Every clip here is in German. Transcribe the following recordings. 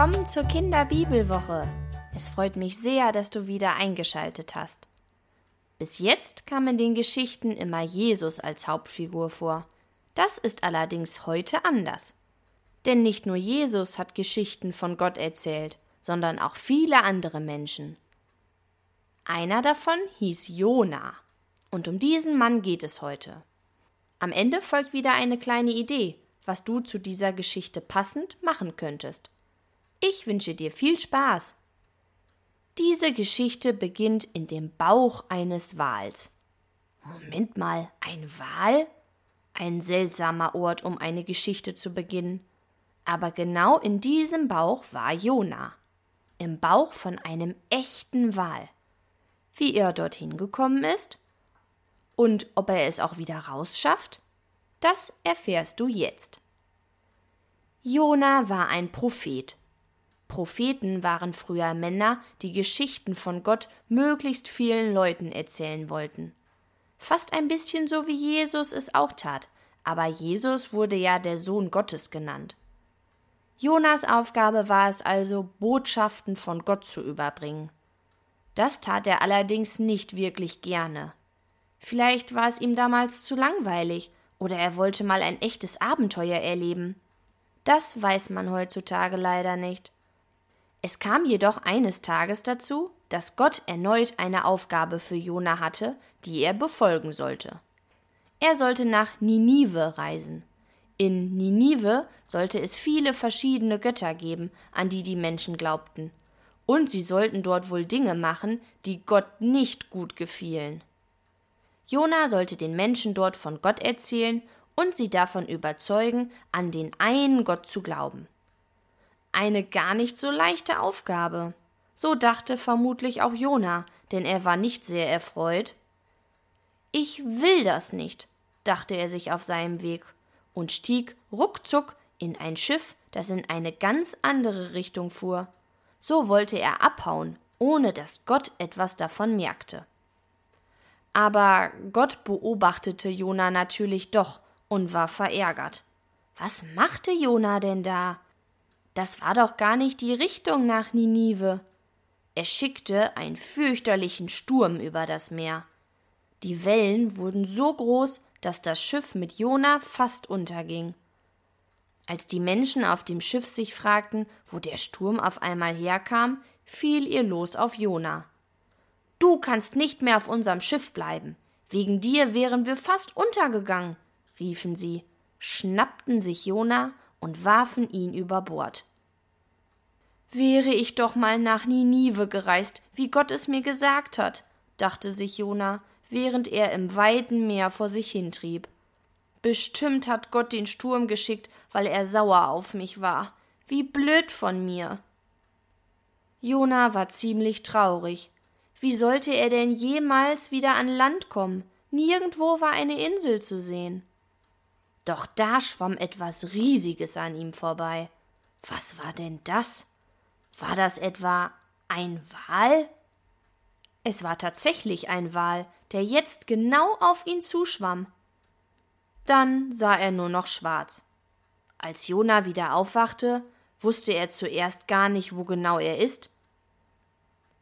Willkommen zur Kinderbibelwoche. Es freut mich sehr, dass du wieder eingeschaltet hast. Bis jetzt kam in den Geschichten immer Jesus als Hauptfigur vor. Das ist allerdings heute anders. Denn nicht nur Jesus hat Geschichten von Gott erzählt, sondern auch viele andere Menschen. Einer davon hieß Jona. Und um diesen Mann geht es heute. Am Ende folgt wieder eine kleine Idee, was du zu dieser Geschichte passend machen könntest. Ich wünsche dir viel Spaß. Diese Geschichte beginnt in dem Bauch eines Wals. Moment mal, ein Wal? Ein seltsamer Ort, um eine Geschichte zu beginnen. Aber genau in diesem Bauch war Jona. Im Bauch von einem echten Wal. Wie er dorthin gekommen ist und ob er es auch wieder rausschafft, das erfährst du jetzt. Jona war ein Prophet. Propheten waren früher Männer, die Geschichten von Gott möglichst vielen Leuten erzählen wollten. Fast ein bisschen so wie Jesus es auch tat, aber Jesus wurde ja der Sohn Gottes genannt. Jonas Aufgabe war es also, Botschaften von Gott zu überbringen. Das tat er allerdings nicht wirklich gerne. Vielleicht war es ihm damals zu langweilig, oder er wollte mal ein echtes Abenteuer erleben. Das weiß man heutzutage leider nicht. Es kam jedoch eines Tages dazu, dass Gott erneut eine Aufgabe für Jona hatte, die er befolgen sollte. Er sollte nach Ninive reisen. In Ninive sollte es viele verschiedene Götter geben, an die die Menschen glaubten. Und sie sollten dort wohl Dinge machen, die Gott nicht gut gefielen. Jona sollte den Menschen dort von Gott erzählen und sie davon überzeugen, an den einen Gott zu glauben. Eine gar nicht so leichte Aufgabe. So dachte vermutlich auch Jona, denn er war nicht sehr erfreut. Ich will das nicht, dachte er sich auf seinem Weg und stieg ruckzuck in ein Schiff, das in eine ganz andere Richtung fuhr. So wollte er abhauen, ohne dass Gott etwas davon merkte. Aber Gott beobachtete Jona natürlich doch und war verärgert. Was machte Jona denn da? Das war doch gar nicht die Richtung nach Ninive. Er schickte einen fürchterlichen Sturm über das Meer. Die Wellen wurden so groß, dass das Schiff mit Jona fast unterging. Als die Menschen auf dem Schiff sich fragten, wo der Sturm auf einmal herkam, fiel ihr los auf Jona. Du kannst nicht mehr auf unserem Schiff bleiben. Wegen dir wären wir fast untergegangen, riefen sie, schnappten sich Jona und warfen ihn über Bord. Wäre ich doch mal nach Ninive gereist, wie Gott es mir gesagt hat, dachte sich Jona, während er im weiten Meer vor sich hintrieb. Bestimmt hat Gott den Sturm geschickt, weil er sauer auf mich war. Wie blöd von mir. Jona war ziemlich traurig. Wie sollte er denn jemals wieder an Land kommen? Nirgendwo war eine Insel zu sehen. Doch da schwamm etwas Riesiges an ihm vorbei. Was war denn das? War das etwa ein Wal? Es war tatsächlich ein Wal, der jetzt genau auf ihn zuschwamm. Dann sah er nur noch schwarz. Als Jona wieder aufwachte, wusste er zuerst gar nicht, wo genau er ist.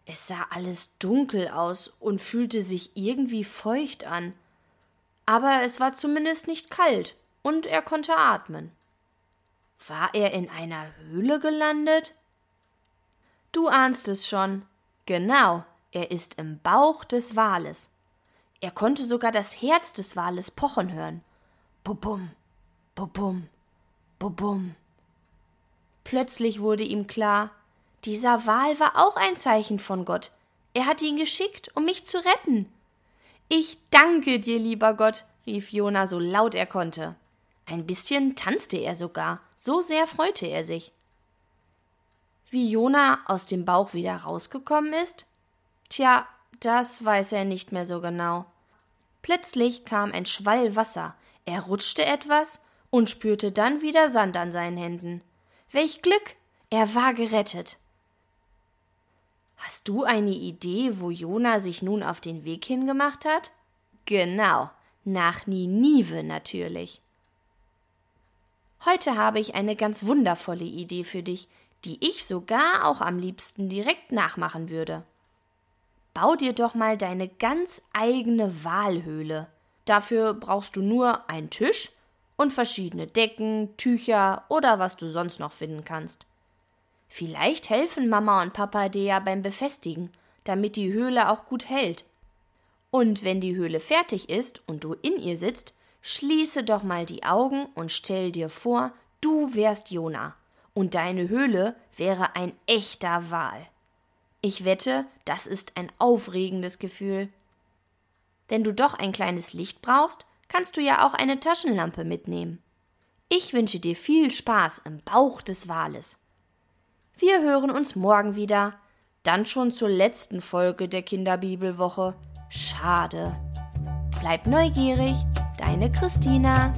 Es sah alles dunkel aus und fühlte sich irgendwie feucht an. Aber es war zumindest nicht kalt und er konnte atmen. War er in einer Höhle gelandet? Du ahnst es schon. Genau, er ist im Bauch des Wales. Er konnte sogar das Herz des Wales pochen hören. Bubum, bubum, bubum. Plötzlich wurde ihm klar, dieser Wal war auch ein Zeichen von Gott. Er hatte ihn geschickt, um mich zu retten. Ich danke dir, lieber Gott, rief Jona so laut er konnte. Ein bisschen tanzte er sogar, so sehr freute er sich. Wie Jona aus dem Bauch wieder rausgekommen ist? Tja, das weiß er nicht mehr so genau. Plötzlich kam ein Schwall Wasser, er rutschte etwas und spürte dann wieder Sand an seinen Händen. Welch Glück! Er war gerettet. Hast du eine Idee, wo Jona sich nun auf den Weg hingemacht hat? Genau, nach Ninive natürlich. Heute habe ich eine ganz wundervolle Idee für dich, die ich sogar auch am liebsten direkt nachmachen würde. Bau dir doch mal deine ganz eigene Wahlhöhle. Dafür brauchst du nur einen Tisch und verschiedene Decken, Tücher oder was du sonst noch finden kannst. Vielleicht helfen Mama und Papa dir ja beim Befestigen, damit die Höhle auch gut hält. Und wenn die Höhle fertig ist und du in ihr sitzt, schließe doch mal die Augen und stell dir vor, du wärst Jona und deine Höhle wäre ein echter Wal. Ich wette, das ist ein aufregendes Gefühl. Wenn du doch ein kleines Licht brauchst, kannst du ja auch eine Taschenlampe mitnehmen. Ich wünsche dir viel Spaß im Bauch des Wales. Wir hören uns morgen wieder, dann schon zur letzten Folge der Kinderbibelwoche. Schade. Bleib neugierig, deine Christina.